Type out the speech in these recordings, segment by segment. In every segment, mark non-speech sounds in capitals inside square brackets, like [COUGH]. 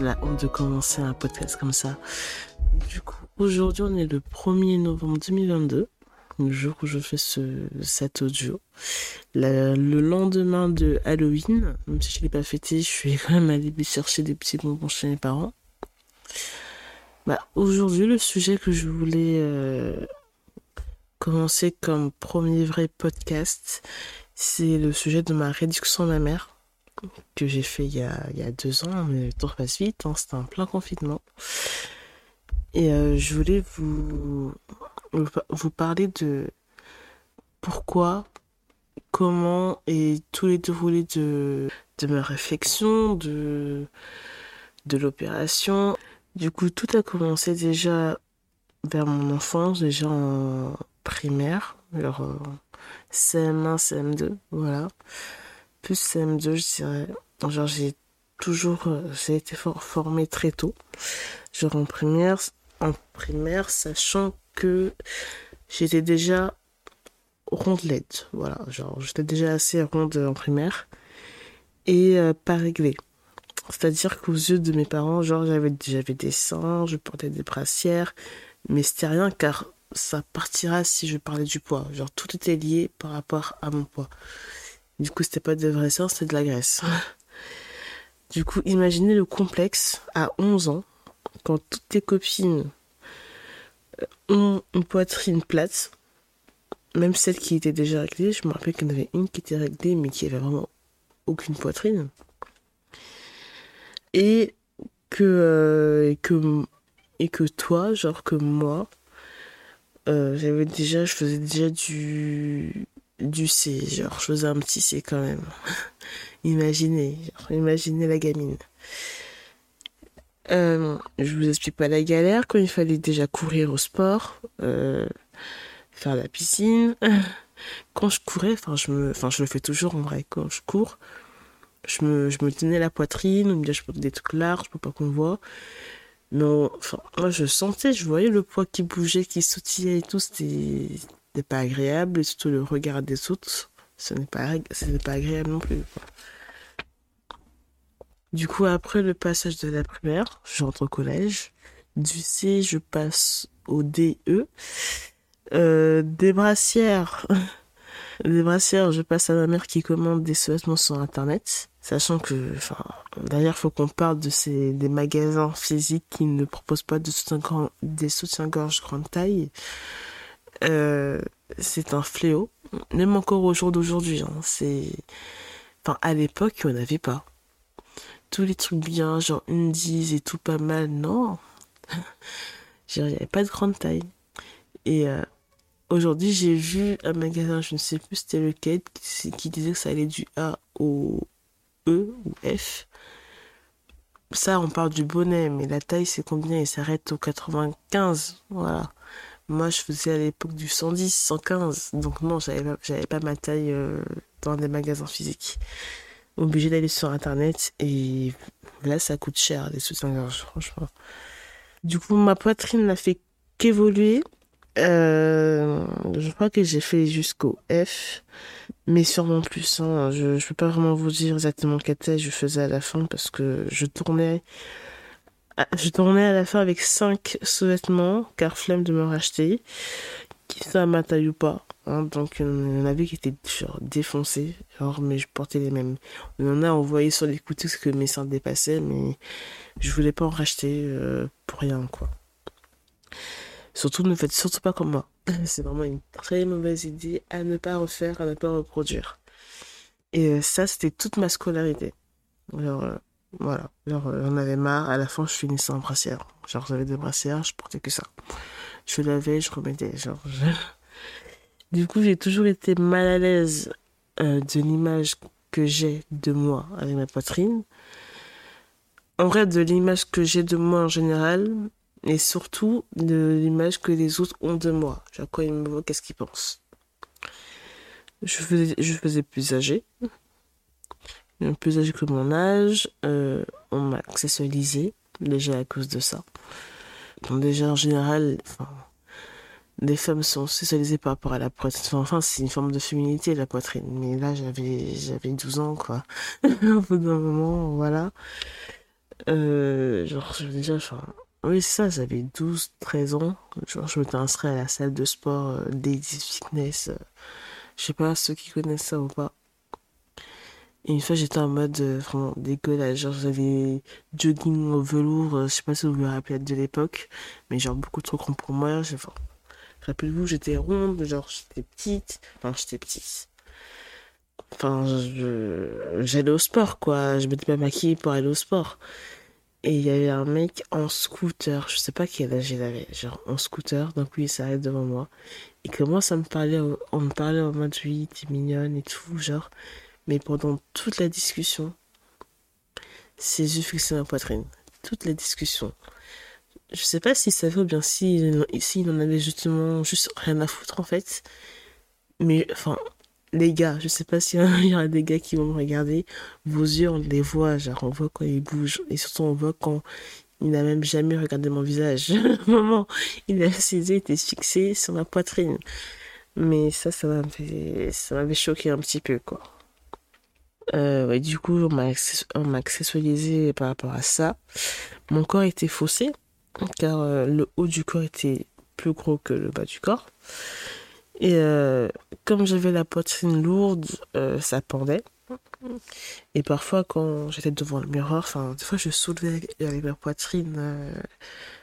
La honte de commencer un podcast comme ça. Du coup, aujourd'hui, on est le 1er novembre 2022, le jour où je fais ce, cet audio. le lendemain de Halloween, même si je ne l'ai pas fêté, je suis quand même allée chercher des petits bonbons chez mes parents. Bah, aujourd'hui, le sujet que je voulais euh, commencer comme premier vrai podcast, c'est le sujet de ma réduction mère que j'ai fait il y, a, il y, a, deux ans, mais le temps passe vite, hein, c'était un plein confinement. Et euh, je voulais vous, vous parler de pourquoi, comment et tous les déroulés de, de ma réflexion, de, de l'opération. Du coup, tout a commencé déjà vers mon enfance, déjà en primaire, alors CM1, CM2, voilà. Plus CM2, je dirais. Genre, j'ai toujours, euh, j'ai été formée très tôt. Genre en primaire, en primaire, sachant que j'étais déjà rondelette, voilà. Genre, j'étais déjà assez ronde en primaire et euh, pas réglée. C'est-à-dire qu'aux yeux de mes parents, genre, j'avais, j'avais des seins, je portais des brassières, mais c'était rien car ça partira si je parlais du poids. Genre, tout était lié par rapport à mon poids. Du coup, c'était pas de vrai seins, c'était de la graisse. du coup, imaginez le complexe à 11 ans, quand toutes tes copines euh, ont une poitrine plate, même celles qui étaient déjà réglées, je me rappelle qu'il y en avait une qui était réglée, mais qui avait vraiment aucune poitrine et que, euh, et que, et que toi, genre que moi, euh, j'avais déjà, je faisais déjà du, du C, genre je faisais un petit C quand même. [LAUGHS] imaginez, genre, imaginez la gamine. Euh, je vous explique pas la galère quand il fallait déjà courir au sport, euh, faire la piscine. [LAUGHS] Quand je courais, enfin je me, enfin je le fais toujours en vrai. Quand je cours, je me, je me tenais la poitrine, me disait je porte des trucs larges pour pas qu'on voit. Mais enfin, moi je sentais, je voyais le poids qui bougeait, qui sautillait et tout, c'était pas agréable, et surtout le regard des autres, ce n'est pas, pas agréable non plus. Du coup, après le passage de la primaire, j'entre au collège. Du C, je passe au DE. Euh, des brassières. [LAUGHS] des brassières, je passe à ma mère qui commande des sous-vêtements sur internet. Sachant que, enfin, d'ailleurs, faut qu'on parle de ces, des magasins physiques qui ne proposent pas de soutien des soutiens-gorge grande taille. Euh, c'est un fléau. Même encore au jour d'aujourd'hui, hein, c'est, enfin, à l'époque, on n'avait pas. Tous les trucs bien, genre Undies et tout pas mal, non. [LAUGHS] il n'y avait pas de grande taille. Et euh, aujourd'hui, j'ai vu un magasin, je ne sais plus c'était lequel, qui, qui disait que ça allait du A au E ou F. Ça, on parle du bonnet, mais la taille, c'est combien? Il s'arrête au 95. Voilà. Moi, je faisais à l'époque du 110, 115. Donc non, j'avais pas, pas ma taille euh, dans des magasins physiques. Obligé d'aller sur Internet. Et là, ça coûte cher, les soutiens-gorge, franchement. Du coup, ma poitrine n'a fait qu'évoluer. Euh, je crois que j'ai fait jusqu'au F, mais sûrement plus. Hein. Je ne peux pas vraiment vous dire exactement quelle taille je faisais à la fin parce que je tournais, je tournais à la fin avec 5 sous-vêtements, car flemme de me racheter, qui soit ma taille ou pas. Hein. Donc il y en avait qui étaient genre défoncés, genre, mais je portais les mêmes. Y en a, on voyait sur les coutusses que mes seins dépassaient, mais je voulais pas en racheter euh, pour rien, quoi. Surtout, ne faites surtout pas comme moi. [CLEARS THROAT] C'est vraiment une très mauvaise idée à ne pas refaire, à ne pas reproduire. Et euh, ça, c'était toute ma scolarité. Euh, voilà. Genre, euh, j'en avais marre. À la fin, je finissais en brassière. Genre, j'avais des brassières, je portais que ça. Je lavais, je remettais. Genre, [LAUGHS] Du coup, j'ai toujours été mal à l'aise de l'image que j'ai de moi avec ma poitrine. En vrai, de l'image que j'ai de moi en général, et surtout de l'image que les autres ont de moi. Genre, quand ils me voient, qu'est-ce qu'ils pensent? Je faisais, je faisais plus âgé. Plus âgé que mon âge. Euh, on m'a accessorisé, déjà à cause de ça. Donc déjà, en général, enfin, les femmes sont socialisées par rapport à la poitrine. Enfin, c'est une forme de féminité, la poitrine. Mais là, j'avais, j'avais 12 ans, quoi. [LAUGHS] Au bout d'un moment, voilà. Euh, genre, déjà, enfin, oui, ça, j'avais 12, 13 ans. Genre, je m'étais inscrit à la salle de sport euh, Fitness. Euh, je sais pas ceux qui connaissent ça ou pas. Et une fois, j'étais en mode euh, vraiment dégueulasse. Genre, j'avais jogging au velours. euh, je sais pas si vous vous rappelez de l'époque. Mais genre, beaucoup trop grand pour moi. Enfin, rappelez-vous, j'étais ronde. Genre, j'étais petite. Enfin, j'étais petite. Enfin, j'allais au sport, quoi. Je m'étais pas maquillée pour aller au sport. Et il y avait un mec en scooter. Je sais pas quel âge il avait. Genre, en scooter. Donc, lui, il s'arrête devant moi. Il commence à me parler. On me parlait en mode, oui, t'es mignonne et tout. Genre. Mais pendant toute la discussion, ses yeux fixés ma poitrine. Toute la discussion. Je sais pas s'il savait ou bien s'il s'il en avait justement juste rien à foutre en fait. Mais enfin, les gars, je sais pas s'il [LAUGHS] y aura des gars qui vont me regarder. Vos yeux, on les voit, genre on voit quand ils bougent. Et surtout, on voit quand il n'a même jamais regardé mon visage. [LAUGHS] Moment, il a ses yeux étaient fixés sur ma poitrine. Mais ça, ça m'avait choqué un petit peu, quoi. Euh, du coup, on m'a access- on m'a accessoirisé par rapport à ça. Mon corps était faussé, car euh, le haut du corps était plus gros que le bas du corps. Et euh, comme j'avais la poitrine lourde, ça pendait. Et parfois, quand j'étais devant le miroir, enfin, des fois, je soulevais avec, ma poitrine,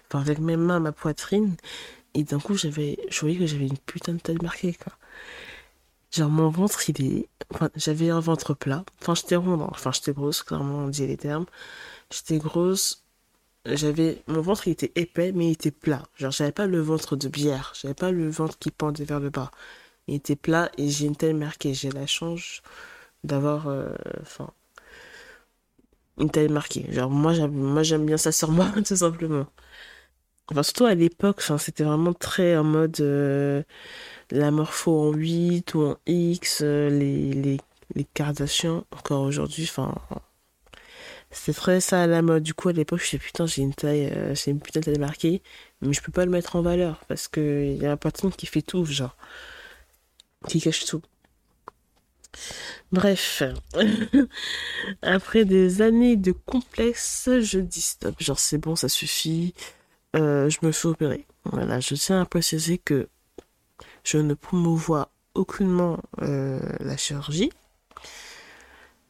enfin, avec mes mains, ma poitrine. Et d'un coup, j'avais, je voyais que j'avais une putain de taille marquée, quoi. Genre, mon ventre, il est, j'avais un ventre plat. Enfin, j'étais ronde, hein. enfin, j'étais grosse, clairement, on dit les termes. J'étais grosse, j'avais, mon ventre, il était épais, mais il était plat. Genre, j'avais pas le ventre de bière. J'avais pas le ventre qui pendait vers le bas. Il était plat et j'ai une taille marquée. J'ai la chance d'avoir, euh, enfin, une taille marquée. Genre, moi, j'aime, moi, j'aime bien ça sur [LAUGHS] moi, tout simplement. Enfin, surtout à l'époque, enfin, c'était vraiment très en mode, euh, la morpho en 8 ou en X, euh, les, les, les encore aujourd'hui, enfin, c'était très ça à la mode. Du coup, à l'époque, je suis putain, j'ai une taille, euh, j'ai une putain de taille marquée, mais je peux pas le mettre en valeur parce que il y a un patron qui fait tout, genre, qui cache tout. Bref, [LAUGHS] après des années de complexe, je dis stop. Genre, c'est bon, ça suffit. Euh, je me fais opérer. Voilà, je tiens à préciser que je ne promouvois aucunement euh, la chirurgie.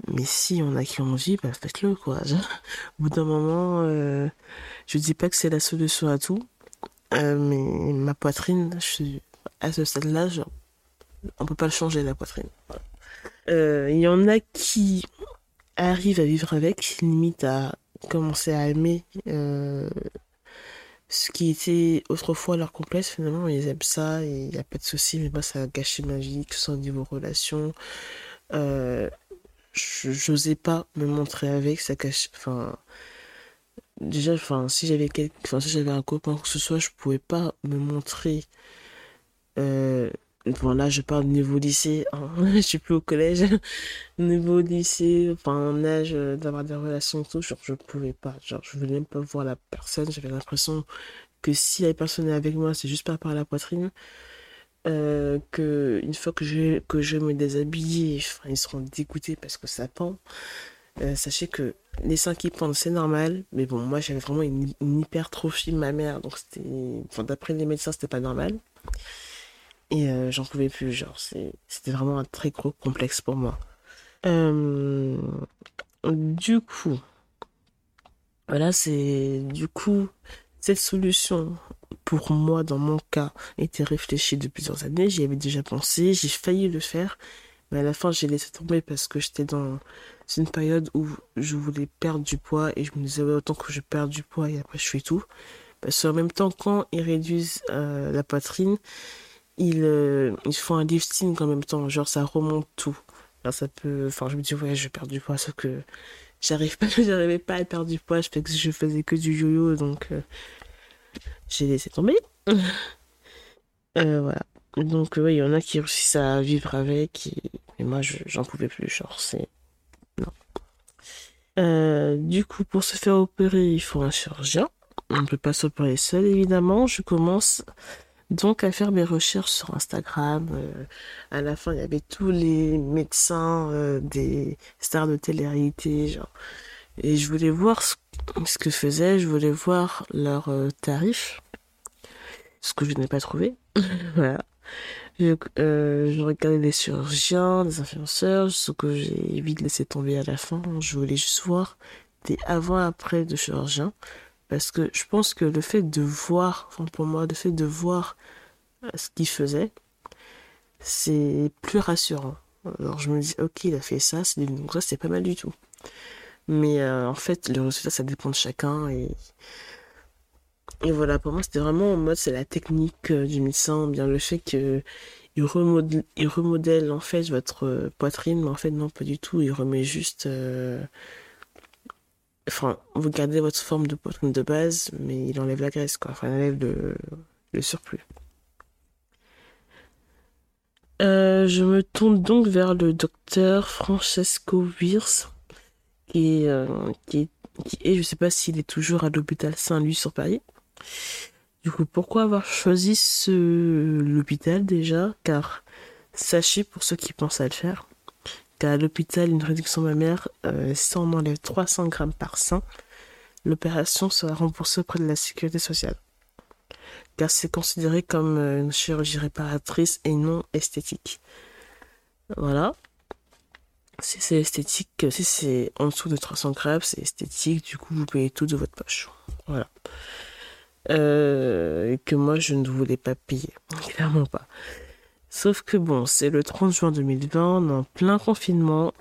Mais si on a qui envie, bah faites-le, quoi. [LAUGHS] Au bout d'un moment, euh, je dis pas que c'est la solution à tout. euh, mais ma poitrine, je suis à ce stade-là, on peut pas le changer, la poitrine. Euh, Il y en a qui arrivent à vivre avec, limite à commencer à aimer ce qui était autrefois leur complexe, finalement, ils aiment ça il n'y a pas de souci, mais moi, ça a gâché ma vie, que ce soit au niveau relation. Euh, j'osais pas me montrer avec, ça cache, enfin, déjà, enfin, si j'avais quel... enfin, si j'avais un copain, que ce soit, je pouvais pas me montrer, euh, bon, là, je parle niveau lycée, hein, [LAUGHS] je suis plus au collège, [LAUGHS] niveau lycée, enfin, en âge euh, d'avoir des relations tout, genre, je pouvais pas, genre, je voulais même pas voir la personne, j'avais l'impression que si la personne est avec moi, c'est juste par rapport à la poitrine, euh, que une fois que je, que je me déshabiller, enfin, ils seront dégoûtés parce que ça pend. Euh, sachez que les seins qui pendent, c'est normal, mais bon, moi j'avais vraiment une, une hypertrophie de ma mère, donc c'était, enfin, d'après les médecins, c'était pas normal. Et euh, j'en pouvais plus, genre, c'était vraiment un très gros complexe pour moi. Euh, du coup, voilà, c'est, du coup, cette solution, pour moi, dans mon cas, était réfléchie depuis plusieurs années, j'y avais déjà pensé, j'ai failli le faire, mais à la fin, j'ai laissé tomber parce que j'étais dans une période où je voulais perdre du poids et je me disais, autant que je perds du poids et après je fais tout. Parce qu'en même temps, quand ils réduisent euh, la poitrine, ils, euh, font un lifting en même temps, genre ça remonte tout. Alors ça peut, enfin je me dis ouais je perds du poids, sauf que j'arrive pas, [LAUGHS] j'arrivais pas à perdre du poids, je, fais que je faisais que du yo-yo, donc euh, j'ai laissé tomber. [LAUGHS] Euh, voilà. Donc ouais, il y en a qui réussissent à vivre avec, et, moi je- j'en pouvais plus, genre c'est... Non. Du coup, pour se faire opérer, il faut un chirurgien. On ne peut pas s'opérer seul, évidemment. Je commence Donc, à faire mes recherches sur Instagram, euh, à la fin, il y avait tous les médecins euh, des stars de télé-réalité, genre. Et je voulais voir ce, que faisaient, je voulais voir leurs euh, tarifs, ce que je n'ai pas trouvé. [LAUGHS] voilà. Je, je, regardais les chirurgiens, les influenceurs, ce que j'ai vite laissé tomber à la fin. Je voulais juste voir des avant-après de chirurgiens. Parce que je pense que le fait de voir, enfin pour moi, le fait de voir euh, ce qu'il faisait, c'est plus rassurant. Alors je me dis, ok, il a fait ça, c'est ça c'est pas mal du tout. Mais euh, en fait, le résultat, ça dépend de chacun. Et, et voilà, pour moi, c'était vraiment en mode, c'est la technique euh, du médecin, bien le fait que il remodèle, il en fait votre poitrine, mais en fait non, pas du tout. Il remet juste enfin, vous gardez votre forme de poitrine de base, mais il enlève la graisse, quoi. Enfin, il enlève le, surplus. Euh, je me tourne donc vers le docteur Francesco Wirs, qui, est, euh, qui, est, je sais pas s'il est toujours à l'hôpital Saint-Louis sur Paris. Du coup, pourquoi avoir choisi l'hôpital déjà? Car sachez pour ceux qui pensent à le faire, à l'hôpital une réduction mammaire, euh, si on enlève 300 grammes par sein, l'opération sera remboursée auprès de la sécurité sociale. Car c'est considéré comme euh, une chirurgie réparatrice et non esthétique. Voilà. Si c'est esthétique, si c'est en dessous de 300 grammes, c'est esthétique, du coup vous payez tout de votre poche. Voilà. Euh, que moi je ne voulais pas payer. Clairement pas. Sauf que bon, c'est le 30 juin 2020, en plein confinement,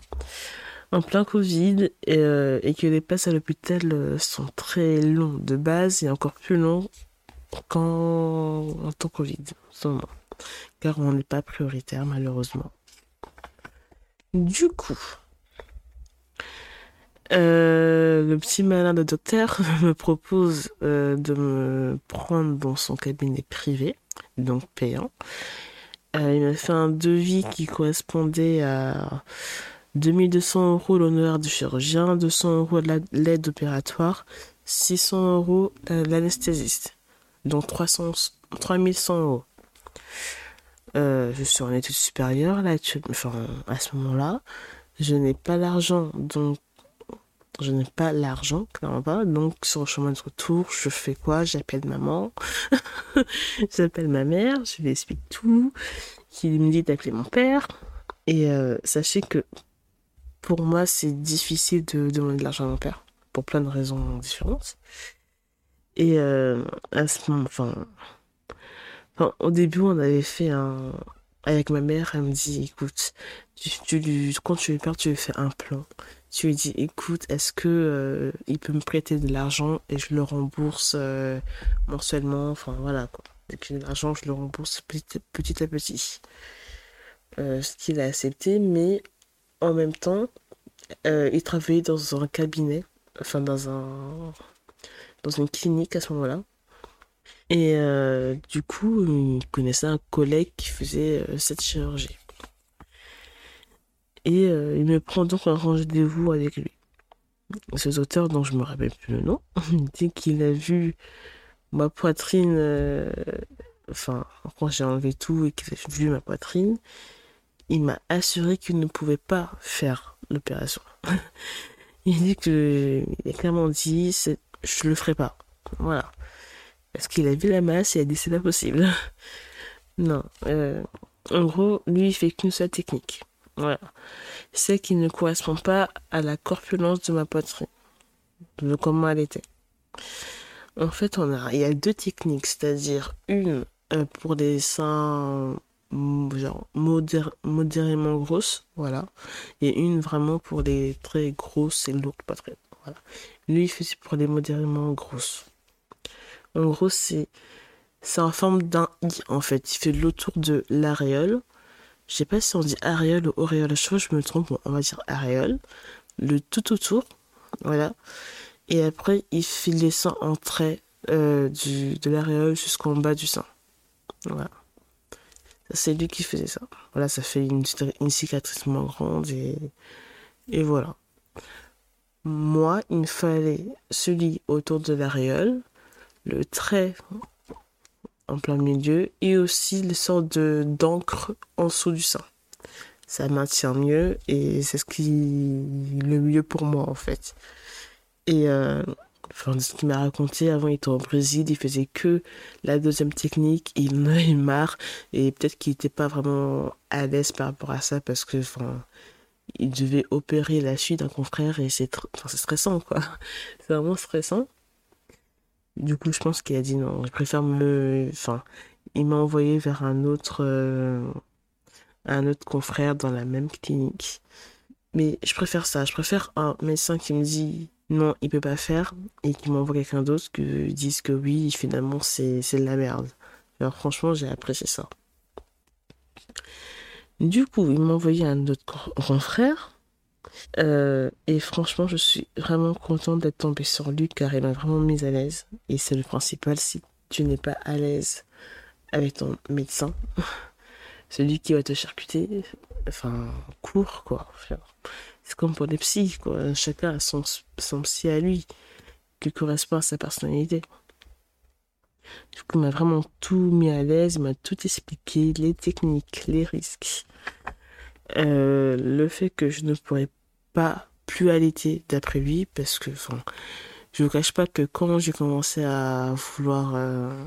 en plein Covid, euh, et, que les passes à l'hôpital euh, sont très longs de base et encore plus longs qu'en temps Covid, car on n'est pas prioritaire malheureusement. Du coup, euh, le petit malin de docteur [LAUGHS] me propose de me prendre dans son cabinet privé, donc payant, euh, il m'a fait un devis qui correspondait à 2200 euros l'honneur du chirurgien, 200 euros l'aide opératoire, 600 euros euh, l'anesthésiste. Donc 300, 3100 euros. Euh, je suis en études supérieures là, enfin, à ce moment-là. Je n'ai pas l'argent, donc je n'ai pas l'argent, clairement pas. Donc, sur le chemin de retour, je fais quoi? J'appelle maman. [LAUGHS] J'appelle ma mère, je lui explique tout. Qui me dit d'appeler mon père. Et euh, sachez que pour moi, c'est difficile de demander de l'argent à mon père. Pour plein de raisons différentes. Et euh, à ce moment, enfin, au début, on avait fait un. Avec ma mère, elle me dit écoute, quand tu lui perds, tu lui fais un plan tu lui dis écoute est-ce que euh, il peut me prêter de l'argent et je le rembourse euh, mensuellement? Enfin voilà quoi. Dès que j'ai de l'argent je le rembourse petit, petit à petit. Euh, ce qu'il a accepté mais en même temps il travaillait dans un cabinet enfin dans un dans une clinique à ce moment-là. Et du coup il connaissait un collègue qui faisait cette chirurgie et euh, il me prend donc un rendez-vous avec lui. Ce auteur dont je me rappelle plus le nom, [LAUGHS] dit qu'il a vu ma poitrine, euh, enfin, quand j'ai enlevé tout et qu'il a vu ma poitrine, il m'a assuré qu'il ne pouvait pas faire l'opération. [LAUGHS] il dit que, il a clairement dit, je le ferai pas. Voilà. Parce qu'il a vu la masse et a dit c'est pas possible. [LAUGHS] non. Euh, en gros, lui, il fait qu'une seule technique. Voilà. C'est qui ne correspond pas à la corpulence de ma poitrine. De comment elle était. En fait, on a, il y a deux techniques, c'est-à-dire une euh, pour des seins genre modérément grosses, voilà, et une vraiment pour les très grosses et lourdes poitrines, voilà. Lui, il fait pour les modérément grosses. En gros, c'est c'est en forme d'un i en fait. Il fait l'autour de l'aréole je sais pas si on dit aréole ou auréole. Je crois que je me trompe. on va dire aréole. Le tout autour. Voilà. Et après, il file les en trait euh, du, de l'aréole jusqu'en bas du sein. Voilà. C'est lui qui faisait ça. Voilà, ça fait une, une cicatrice moins grande et, et voilà. Moi, il me fallait celui autour de l'aréole, le trait en plein milieu et aussi les sortes de d'encre en dessous du sein. Ça maintient mieux et c'est ce qui est le mieux pour moi en fait. Et euh, enfin, ce qu'il m'a raconté, avant il était au Brésil, il faisait que la deuxième technique, il en a eu marre et peut-être qu'il n'était pas vraiment à l'aise par rapport à ça parce que enfin, il devait opérer la suite d'un confrère et c'est enfin, stressant quoi. [LAUGHS] C'est vraiment stressant. Du coup, je pense qu'il a dit non, je préfère me. Enfin, il m'a envoyé vers un autre, euh, un autre confrère dans la même clinique. Mais je préfère ça. Je préfère un médecin qui me dit non, il peut pas faire et qui m'envoie quelqu'un d'autre qui dise que oui, finalement, c'est de la merde. Alors, franchement, j'ai apprécié ça. Du coup, il m'a envoyé un autre confrère. Euh, et franchement, je suis vraiment contente d'être tombée sur lui car il m'a vraiment mise à l'aise. Et c'est le principal. Si tu n'es pas à l'aise avec ton médecin, [LAUGHS] celui qui va te charcuter, enfin, court quoi. C'est comme pour les psys. Chacun a son, son psy à lui, qui correspond à sa personnalité. Du coup, il m'a vraiment tout mis à l'aise, il m'a tout expliqué, les techniques, les risques. Euh, le fait que je ne pourrais pas plus allaiter d'après lui, parce que, enfin, je ne cache pas que quand j'ai commencé à vouloir, euh,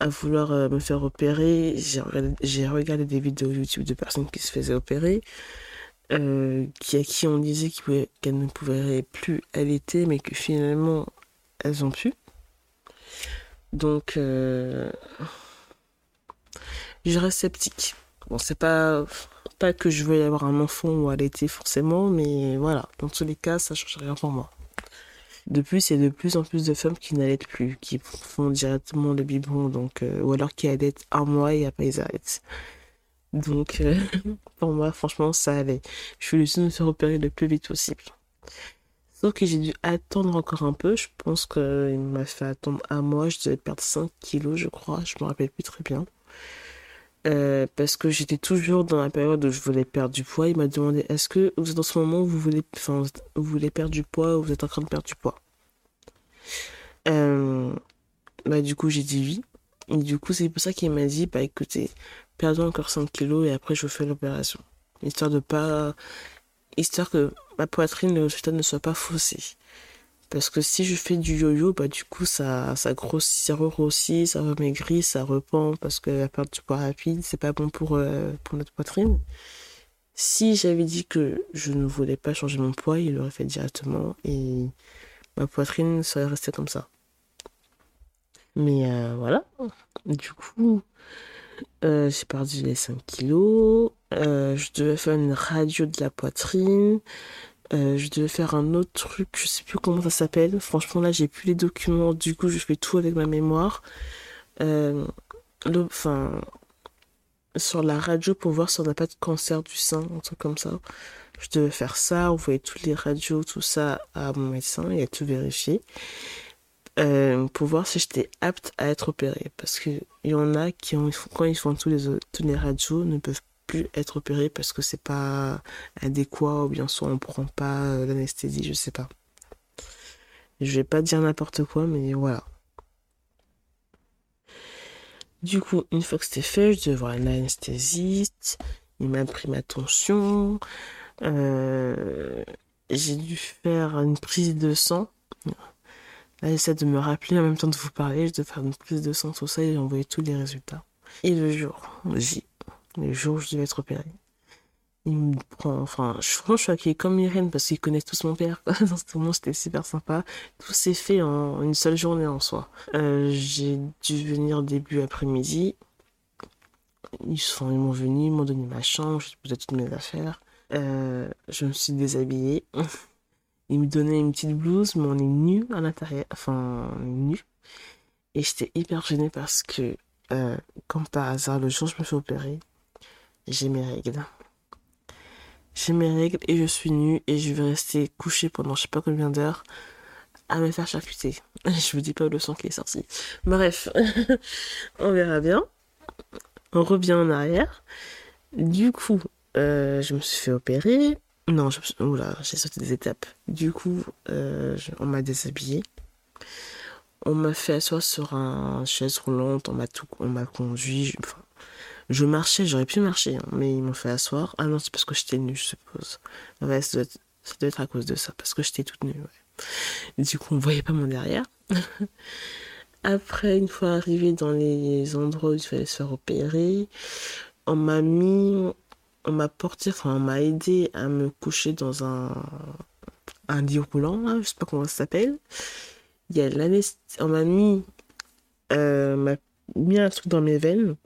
à vouloir euh, me faire opérer, j'ai regardé, des vidéos YouTube de personnes qui se faisaient opérer, qui, à qui on disait qu'elles ne pouvaient plus allaiter, mais que finalement, elles ont pu. Donc, je reste sceptique. Bon, c'est pas, pas que je veuille avoir un enfant ou allaiter forcément, mais voilà, dans tous les cas, ça change rien pour moi. De plus, il y a de plus en plus de femmes qui n'allaitent plus, qui font directement le biberon, donc, euh, ou alors qui allaitent un mois et après ils arrêtent. Donc, euh, [LAUGHS] pour moi, franchement, ça allait. Je voulais juste me faire opérer le plus vite possible. Sauf que j'ai dû attendre encore un peu. Je pense qu'il m'a fait attendre un mois. Je devais perdre 5 kilos, je crois. Je me rappelle plus très bien. Euh, parce que j'étais toujours dans la période où je voulais perdre du poids. Il m'a demandé est-ce que vous êtes en ce moment où vous voulez, vous voulez perdre du poids ou vous êtes en train de perdre du poids? Euh, Bah, du coup, j'ai dit oui. Du coup, c'est pour ça qu'il m'a dit bah écoutez, perdons encore 5 kilos et après je fais l'opération. Histoire de pas. Histoire que ma poitrine, le résultat ne soit pas faussé. Parce que si je fais du yo-yo, bah du coup ça, ça grossit, ça re-grossit, ça remaigrit, ça repend parce que la perte du poids rapide, c'est pas bon pour, euh, pour notre poitrine. Si j'avais dit que je ne voulais pas changer mon poids, il l'aurait fait directement et ma poitrine serait restée comme ça. Mais euh, voilà. Du coup, euh, j'ai perdu les 5 kilos. je devais faire une radio de la poitrine. Euh, je devais faire un autre truc, je sais plus comment ça s'appelle. Franchement, là, j'ai plus les documents. Du coup, je fais tout avec ma mémoire. Euh, sur la radio pour voir si on n'a pas de cancer du sein, un truc comme ça. Je devais faire ça, envoyer toutes les radios, tout ça à mon médecin et à tout vérifier. Euh, pour voir si j'étais apte à être opérée. Parce qu'il y en a qui, ont, quand ils font tous les, les radios, ne peuvent plus être opéré parce que c'est pas adéquat ou bien soit on prend pas euh, l'anesthésie, je sais pas. Je vais pas dire n'importe quoi, mais voilà. Du coup, une fois que c'était fait, je devais voir un anesthésiste. Il m'a pris ma tension. Euh, j'ai dû faire une prise de sang. Là, j'essaie de me rappeler en même temps de vous parler. Je devais faire une prise de sang, tout ça, et j'ai envoyé tous les résultats. Et le jour, j'ai les jours où je devais être opéré. Il me prend, enfin, je, suis accueillie comme Irène parce qu'ils connaissent tous mon père. [LAUGHS] Dans ce moment, c'était super sympa. Tout s'est fait en une seule journée en soi. Euh, j'ai dû venir début après-midi. Ils, ils m'ont venu, ils m'ont donné ma chambre, j'ai posé toutes mes affaires. Euh, je me suis déshabillée. [LAUGHS] Ils me donnaient une petite blouse, mais on est nu à l'intérieur, enfin, nu. Et j'étais hyper gênée parce que, euh, comme par hasard, le jour où je me fais opérer, j'ai mes règles. J'ai mes règles et je suis nue et je vais rester couchée pendant je sais pas combien d'heures à me faire charcuter. [LAUGHS] Je vous dis pas le sang qui est sorti. Bref, [LAUGHS] on verra bien. On revient en arrière. Du coup, euh, je me suis fait opérer. Non, j'ai sauté des étapes. Du coup, euh, on m'a déshabillé. On m'a fait asseoir sur un chaise roulante, on m'a conduit. Enfin, je marchais, j'aurais pu marcher, hein, mais ils m'ont fait asseoir. Ah non, c'est parce que j'étais nue, je suppose. Ouais, ça doit, être, ça doit être à cause de ça, parce que j'étais toute nue. Ouais. du coup, on voyait pas mon derrière. [LAUGHS] Après, une fois arrivé dans les endroits où il fallait se faire opérer, on m'a mis, on m'a porté, enfin, on m'a aidé à me coucher dans un, un lit roulant, je sais pas comment ça s'appelle. Il y a on m'a mis, euh, m'a mis un truc dans mes veines.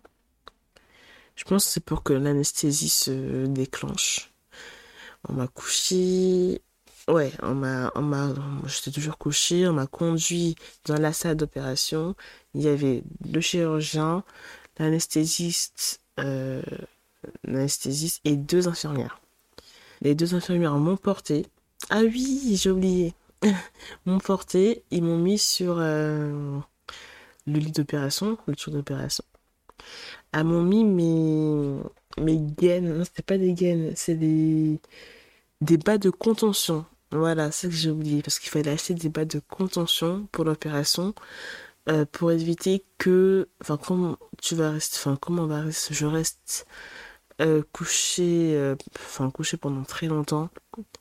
Je pense que c'est pour que l'anesthésie se déclenche. On m'a couché, ouais, on m'a, on m'a, j'étais toujours couché, on m'a conduit dans la salle d'opération. Il y avait le chirurgien, l'anesthésiste, euh, l'anesthésiste et deux infirmières. Les deux infirmières m'ont porté. Ah oui, j'ai oublié. [LAUGHS] m'ont porté, ils m'ont mis sur euh, le lit d'opération, le tour d'opération. Elles m'ont mis mes, mes gaines. Non, c'était pas des gaines, c'est des, des bas de contention. Voilà, c'est ce que j'ai oublié, parce qu'il fallait acheter des bas de contention pour l'opération, euh, pour éviter que, enfin, comment tu vas rester, enfin, comment on va rester, je reste euh, couché, euh, enfin, couché pendant très longtemps.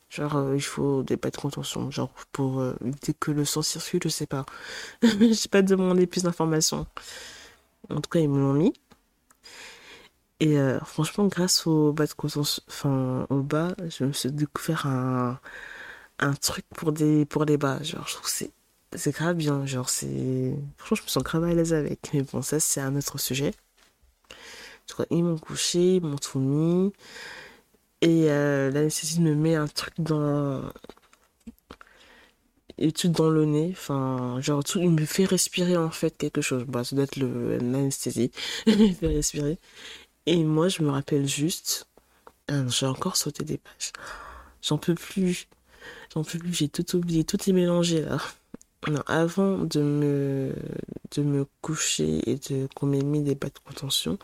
Genre, il faut des bas de contention, genre, pour éviter que le sang circule, je sais pas. [LAUGHS] J'ai pas demandé plus d'informations. En tout cas, ils me l'ont mis. Et franchement, grâce au bas de enfin, au bas, je me suis découvert un, un truc pour des pour les bas. Genre je trouve que c'est grave bien. Genre c'est franchement je me sens grave à l'aise avec. Mais bon ça c'est un autre sujet. Ils m'ont couché ils m'ont tout mis. Et euh, l'anesthésie me met un truc dans et tout dans le nez. Enfin genre tout il me fait respirer en fait quelque chose. Bah ça doit être l'anesthésie. [LAUGHS] Il me fait respirer et moi je me rappelle juste ah, j'ai encore sauté des pages j'en peux plus J'en peux plus, j'ai tout oublié, tout est mélangé là. Non, avant de me, de me coucher et de qu'on m'ait mis des bas de contention,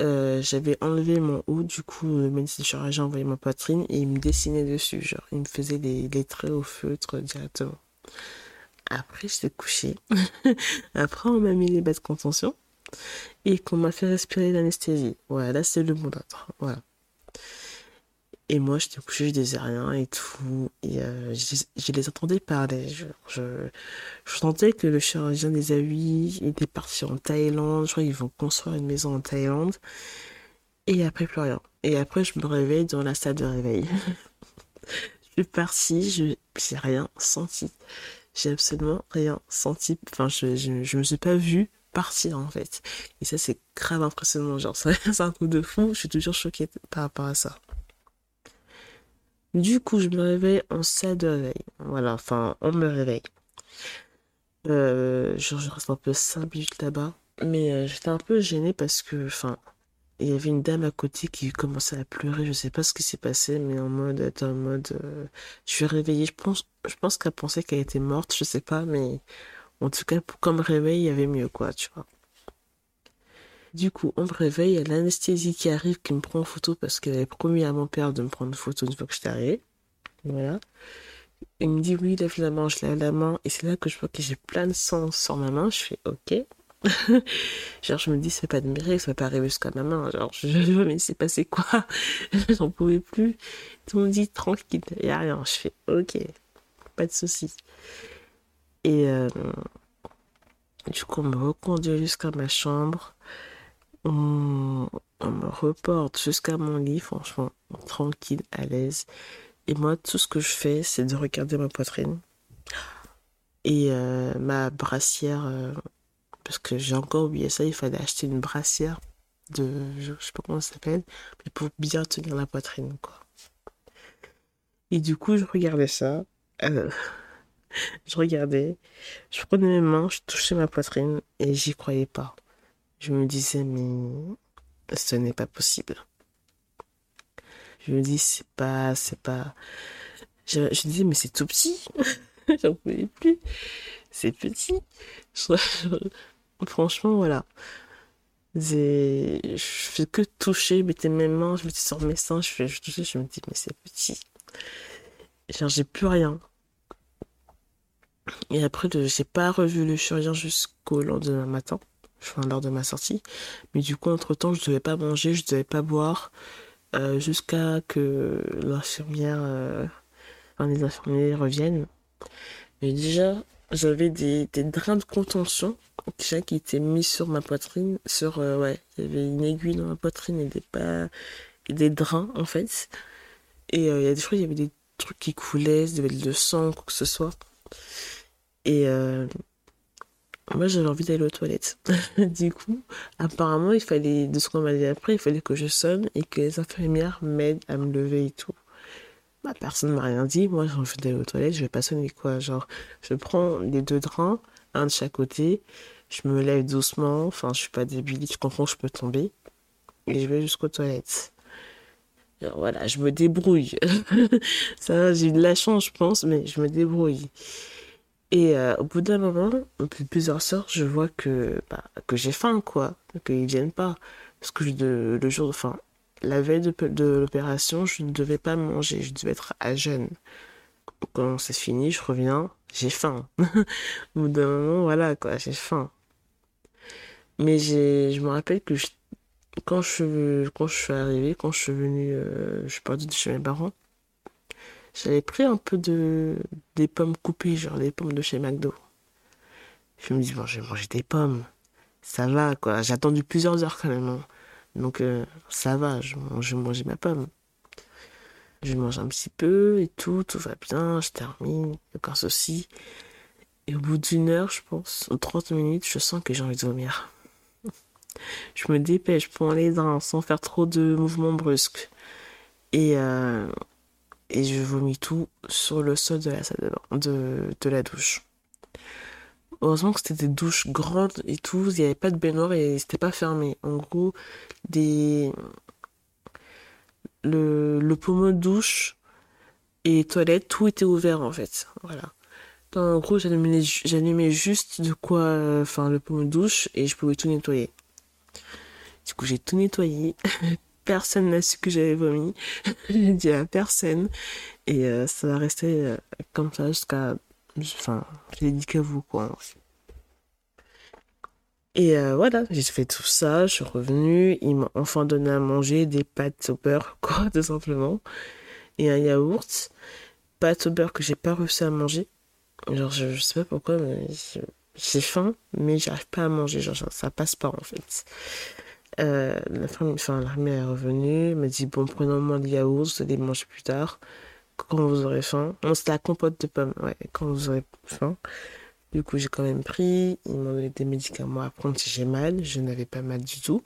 euh, j'avais enlevé mon haut, du coup le médecin chirurgien envoyé ma poitrine et il me dessinait dessus, genre il me faisait les, les traits au feutre directement. Après j'étais couchée. [LAUGHS] Après on m'a mis les bas de contention et qu'on m'a fait respirer l'anesthésie. Voilà, là c'est le bon d'ordre. Voilà. Et moi, j'étais couché, je disais rien et tout. Et euh, je, les entendais parler. Je, je, sentais que le chirurgien des AUI était parti en Thaïlande. Je crois qu'ils vont construire une maison en Thaïlande. Et après, plus rien. Et après, je me réveille dans la salle de réveil. [LAUGHS] je suis partie, je n'ai rien senti. J'ai absolument rien senti. Enfin, je, je, je me suis pas vue partir en fait. Et ça, c'est grave impressionnant. Genre, [LAUGHS] c'est un coup de fou. Je suis toujours choquée par rapport à ça. Du coup, je me réveille en salle de réveil. Voilà, enfin, on me réveille. Euh, je, reste un peu 5 minutes là-bas. Mais euh, j'étais un peu gênée parce que, enfin, il y avait une dame à côté qui commençait à pleurer. Je sais pas ce qui s'est passé, mais en mode, en mode, euh, je suis réveillée. Je pense, je pense qu'elle pensait qu'elle était morte, je sais pas, mais en tout cas, comme réveil, il y avait mieux, quoi, tu vois. Du coup, on me réveille, il y a l'anesthésie qui arrive, qui me prend en photo parce qu'elle avait promis à mon père de me prendre une photo une fois que j'étais arrivée. Voilà. Il me dit oui, lève la main, je lève la main. Et c'est là que je vois que j'ai plein de sang sur ma main. Je fais ok. [LAUGHS] genre, je me dis, c'est pas de miracle, ça va pas arriver jusqu'à ma main. Genre, je, je mais c'est passé quoi? [LAUGHS] J'en pouvais plus. Tout le monde dit tranquille, il a rien. Je fais ok, pas de soucis. Et euh, du coup, on me reconduit jusqu'à ma chambre on, me reporte jusqu'à mon lit, franchement, tranquille, à l'aise. Et moi, tout ce que je fais, c'est de regarder ma poitrine et euh, ma brassière, euh, parce que j'ai encore oublié ça, il fallait acheter une brassière de, je sais pas comment ça s'appelle, mais pour bien tenir la poitrine. Et du coup, je regardais ça, [LAUGHS] je regardais, je prenais mes mains, je touchais ma poitrine et j'y croyais pas je me disais, mais ce n'est pas possible. Je me dis, c'est pas, c'est pas. Je, je disais, mais c'est tout petit. [LAUGHS] J'en pouvais plus. C'est petit. franchement, voilà. Je fais que toucher, je mettais mes mains, je mettais sur mes seins, je fais, je touchais, je me dis, mais c'est petit. Genre, j'ai plus rien. Et après, j'ai pas revu le chirurgien jusqu'au lendemain matin, enfin lors de ma sortie. Mais du coup, entre temps, je devais pas manger, je devais pas boire, euh, jusqu'à que l'infirmière, euh, enfin les infirmiers reviennent. Mais déjà, j'avais des, draps de contention déjà qui étaient mis sur ma poitrine, sur, euh, ouais, il y avait une aiguille dans ma poitrine et des pas, et des draps en fait. Et il y a des fois, il y avait des trucs qui coulaient, des de sang, quoi que ce soit. Et euh, moi, j'avais envie d'aller aux toilettes. [LAUGHS] du coup, apparemment, il fallait, de ce qu'on m'a dit après, il fallait que je sonne et que les infirmières m'aident à me lever et tout. Bah, personne ne m'a rien dit. Moi, j'ai envie d'aller aux toilettes, je vais pas sonner quoi. Genre, je prends les deux draps, un de chaque côté, je me lève doucement, enfin, je suis pas débile, je comprends je peux tomber, et je vais jusqu'aux toilettes. Voilà, je me débrouille. [LAUGHS] Ça, j'ai eu de la chance, je pense, mais je me débrouille. Et euh, au bout d'un moment, depuis plusieurs heures, je vois que, bah, que j'ai faim, quoi. Qu'ils viennent pas. Parce que je, le jour, enfin, la veille de, l'opération, je ne devais pas manger, je devais être à jeûne. Quand c'est fini, je reviens, j'ai faim. [LAUGHS] au bout d'un moment, voilà, quoi, j'ai faim. Mais je me rappelle que quand, je, quand je suis arrivé, quand je suis venu, euh, je suis parti de chez mes parents, j'avais pris un peu de des pommes coupées, genre des pommes de chez McDo. Je me dis, bon, je vais manger des pommes. Ça va, quoi. J'ai attendu plusieurs heures quand même. Hein. Donc, euh, ça va, je, je vais manger ma pomme. Je mange un petit peu et tout, tout va bien, je termine, aucun souci. Et au bout d'une heure, je pense, ou 30 minutes, je sens que j'ai envie de vomir. Je me dépêche, prends les dents sans faire trop de mouvements brusques. Et, euh, et je vomis tout sur le sol de la salle de de, de la douche. Heureusement que c'était des douches grandes et tout, il n'y avait pas de baignoire et c'était pas fermé. En gros, des... le, le pommeau de douche et toilette, tout était ouvert en fait. Voilà. en gros, j'allumais juste de quoi, enfin, le pommeau de douche et je pouvais tout nettoyer. Du coup, j'ai tout nettoyé, [LAUGHS] personne n'a su que j'avais vomi. [LAUGHS] J'ai dit à personne. Et euh, ça va rester euh, comme ça jusqu'à. Enfin, j'ai dit qu'à vous, quoi. Et euh, voilà, j'ai fait tout ça, je suis revenue. Ils m'ont enfin donné à manger des pâtes au beurre, [LAUGHS] quoi, tout simplement. Et un yaourt. Pâtes au beurre que j'ai pas réussi à manger. Genre, je, je sais pas pourquoi, mais j'ai faim, mais j'arrive pas à manger. Genre, ça passe pas, en fait. Euh, la femme, enfin, l'armée est revenue, elle m'a dit bon, prenons moins de yaourt, vous allez manger plus tard, quand vous aurez faim. Non, c'était la compote de pommes, ouais, quand vous aurez faim. Du coup, j'ai quand même pris, ils m'ont donné des médicaments à prendre si j'ai mal, je n'avais pas mal du tout,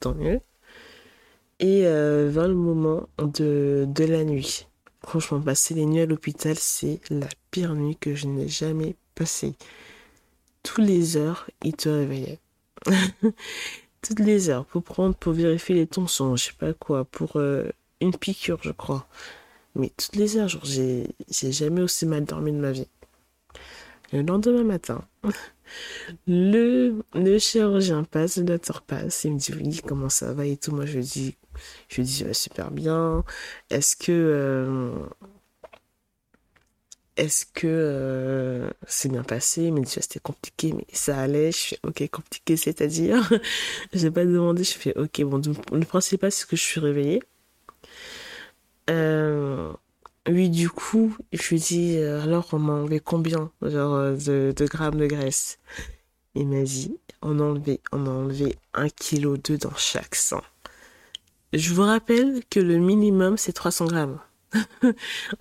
tant mieux. Et euh, le moment de, de la nuit. Franchement, passer les nuits à l'hôpital, c'est la pire nuit que je n'ai jamais passée. Tous les heures, ils te réveillaient. [LAUGHS] toutes les heures pour prendre, pour vérifier les tensions, je sais pas quoi, pour euh, une piqûre, je crois. Mais toutes les heures, j'ai jamais aussi mal dormi de ma vie. Le lendemain matin, [LAUGHS] le, le chirurgien passe, le docteur passe, il me dit oui, comment ça va et tout. Moi, je lui dis, je lui dis, super bien. Est-ce que, euh, est-ce que euh, c'est bien passé? Il m'a dit, c'était compliqué, mais ça allait. Je fais, ok, compliqué, c'est-à-dire [LAUGHS] J'ai pas demandé, je fais, ok, bon, le principal, c'est que je suis réveillée. Euh, oui, du coup, je lui dis, euh, alors on m'a enlevé combien genre, de, grammes de graisse? Il m'a dit, on a enlevé, on a enlevé 1,2 kg dans chaque sang. Je vous rappelle que le minimum, c'est 300 grammes. [LAUGHS]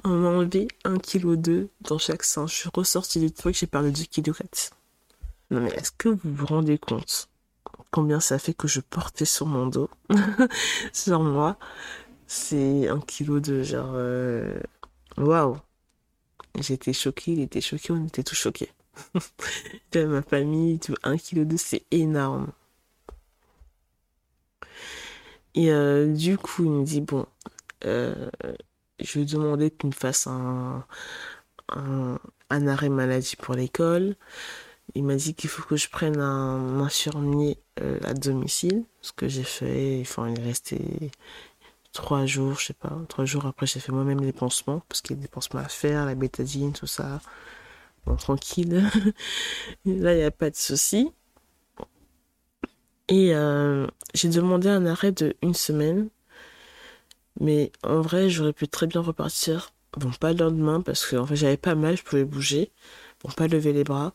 on m'a enlevé 1,2 kg dans chaque sein. Je suis ressortie du truc, j'ai parlé de kg. Non mais est-ce que vous vous rendez compte combien ça fait que je portais sur mon dos? [LAUGHS] Sur moi, c'est 1 kg de genre... Euh, waouh J'étais choquée, il était choqué, on était tous choqués. [LAUGHS] ma famille, tout, 1 kg c'est énorme. Et euh, du coup, il me dit, bon, euh, je lui ai demandé qu'il me fasse un, un, arrêt maladie pour l'école. Il m'a dit qu'il faut que je prenne un infirmier euh, à domicile, ce que j'ai fait. Enfin, il est resté trois jours, je sais pas, trois jours après, j'ai fait moi-même les pansements, parce qu'il y a des pansements à faire, la bétadine, tout ça. bon, tranquille. [LAUGHS] Là, il n'y a pas de souci. Et euh, j'ai demandé un arrêt de une semaine. Mais en vrai, j'aurais pu très bien repartir. Bon, pas le lendemain, parce que en fait, j'avais pas mal, je pouvais bouger. Bon, pas lever les bras.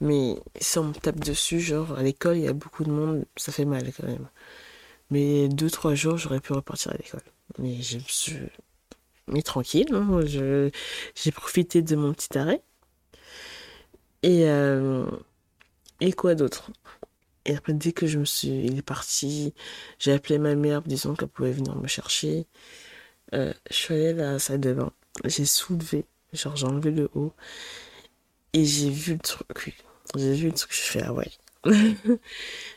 Mais si on me tape dessus, genre à l'école, il y a beaucoup de monde, ça fait mal quand même. Mais deux, trois jours, j'aurais pu repartir à l'école. Mais je tranquille. Hein. J'ai profité de mon petit arrêt. Et, euh, et quoi d'autre? Et après, dès que je me suis. Il est parti, j'ai appelé ma mère, disant qu'elle pouvait venir me chercher. Euh, je suis allée à la salle de bain. J'ai soulevé, genre j'ai enlevé le haut. Et j'ai vu le truc. J'ai vu le truc, je fais ah ouais. [LAUGHS]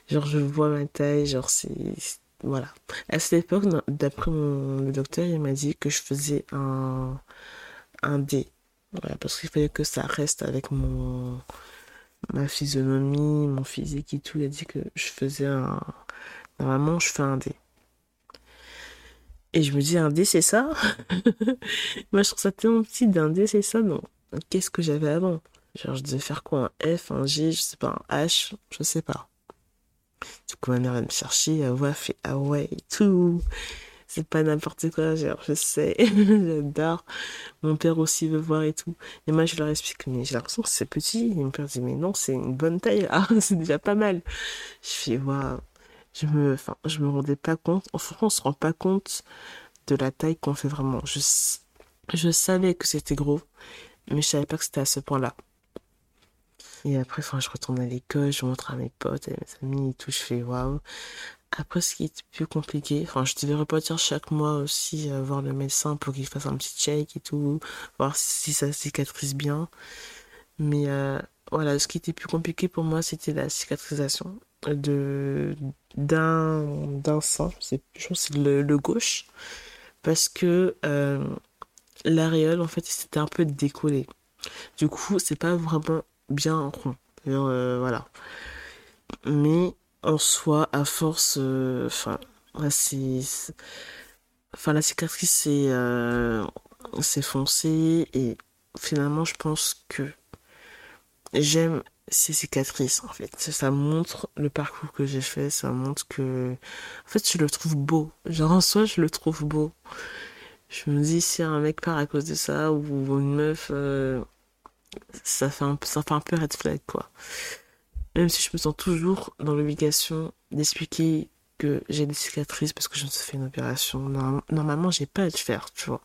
genre je vois ma taille, genre c'est voilà. À cette époque, d'après le docteur, il m'a dit que je faisais un, un D. Voilà, parce qu'il fallait que ça reste avec mon ma physionomie, mon physique et tout. Il a dit que je faisais un. Normalement, je fais un D. Et je me dis, un D, c'est ça? [LAUGHS] Moi, je trouve ça tellement petit d'un D, c'est ça, non Qu'est-ce que j'avais avant? Genre, je devais faire quoi Un F, un G, je sais pas, un H, je sais pas. Du coup, ma mère va me chercher, elle voit, fait ah ouais, tout. C'est pas n'importe quoi, genre, je sais, [LAUGHS] j'adore. Mon père aussi veut voir et tout. Et moi, je leur explique, mais j'ai l'impression que c'est petit. Et mon père dit, mais non, c'est une bonne taille, ah, [LAUGHS] c'est déjà pas mal. Je fais, waouh. Je me, enfin, je me rendais pas compte. Enfin, on se rend pas compte de la taille qu'on fait vraiment. Je, je savais que c'était gros, mais je savais pas que c'était à ce point-là. Et après, enfin, je retourne à l'école, je montre à mes potes, à mes amis et tout, je fais waouh. Après, ce qui est plus compliqué, enfin, je devais repartir chaque mois aussi euh, voir le médecin pour qu'il fasse un petit check et tout, voir si ça cicatrise bien. Mais euh, voilà, ce qui était plus compliqué pour moi, c'était la cicatrisation de d'un d'un sein, je pense c'est le, le, gauche, parce que euh, l'aréole, en fait, c'était un peu décollé. Du coup, c'est pas vraiment bien rond. Euh, voilà. Mais en soi, à force, euh, enfin, c'est, enfin, la cicatrice c'est euh, c'est foncé et finalement, je pense que j'aime ces cicatrices en fait. Ça montre le parcours que j'ai fait, ça montre que, en fait, je le trouve beau. Genre en soi, je le trouve beau. Je me dis si un mec part à cause de ça ou une meuf ça fait un, ça fait un peu red flag, quoi. Même si je me sens toujours dans l'obligation d'expliquer que j'ai des cicatrices parce que je me suis fait une opération. Normalement, j'ai pas à le faire, tu vois.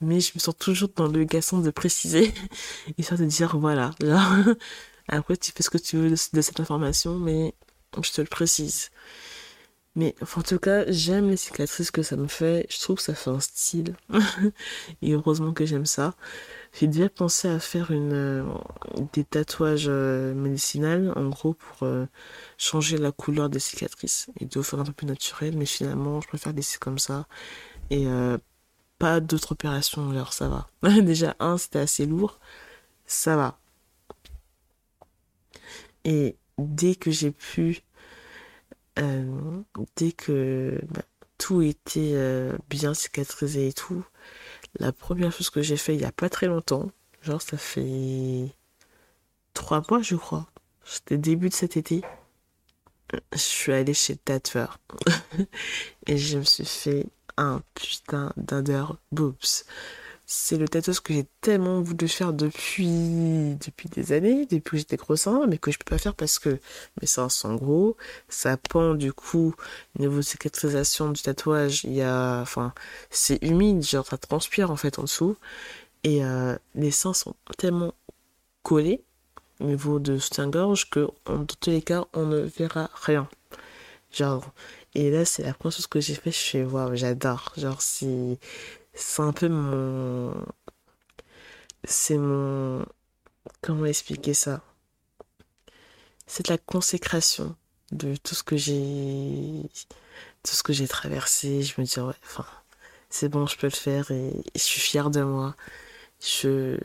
Mais je me sens toujours dans l'obligation de préciser, [LAUGHS] histoire de dire, voilà, [LAUGHS] après tu fais ce que tu veux de cette information, mais je te le précise. Mais en tout cas, j'aime les cicatrices que ça me fait. Je trouve que ça fait un style. [LAUGHS] Et heureusement que j'aime ça. J'ai déjà pensé à faire une, euh, des tatouages euh, médicinaux, en gros, pour euh, changer la couleur des cicatrices et de faire un peu plus naturel. Mais finalement, je préfère laisser comme ça. Et pas d'autres opérations, alors ça va. [LAUGHS] déjà, un, c'était assez lourd. Ça va. Et dès que j'ai pu dès que bah, tout était bien cicatrisé et tout, la première chose que j'ai fait il y a pas très longtemps, genre ça fait trois mois je crois, c'était début de cet été, je suis allée chez tatoueur [LAUGHS] et je me suis fait un putain d'under boobs c'est le tatouage que j'ai tellement voulu faire depuis depuis des années, depuis que j'étais sein, mais que je peux pas faire parce que mes seins sont gros, ça pend du coup niveau cicatrisation du tatouage, il y a enfin c'est humide, genre ça transpire en fait en dessous et euh, les seins sont tellement collés au niveau de soutien-gorge que dans tous les cas on ne verra rien. Genre et là c'est la première chose que j'ai fait, je fais waouh, j'adore. Genre si c'est un peu mon. C'est mon. Comment expliquer ça? C'est la consécration de tout ce que j'ai. Tout ce que j'ai traversé. Je me dis, ouais, enfin, c'est bon, je peux le faire et je suis fière de moi. Je.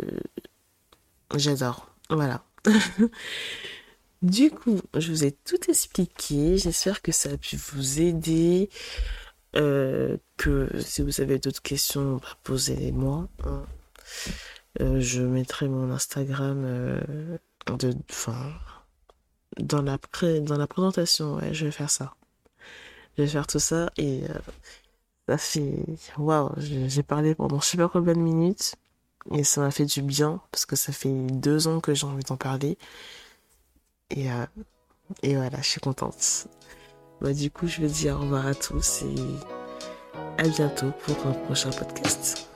J'adore. Voilà. [LAUGHS] du coup, je vous ai tout expliqué. J'espère que ça a pu vous aider. Euh, que si vous avez d'autres questions, bah, posez-les-moi. Hein. Euh, je mettrai mon Instagram enfin, dans la dans la présentation. Ouais, je vais faire ça. Je vais faire tout ça et ça fait, waouh, j'ai parlé pendant pas combien de minutes et ça m'a fait du bien parce que ça fait deux ans que j'ai envie d'en parler et et voilà, je suis contente. Bah, du coup, je vais dire au revoir à tous et à bientôt pour un prochain podcast.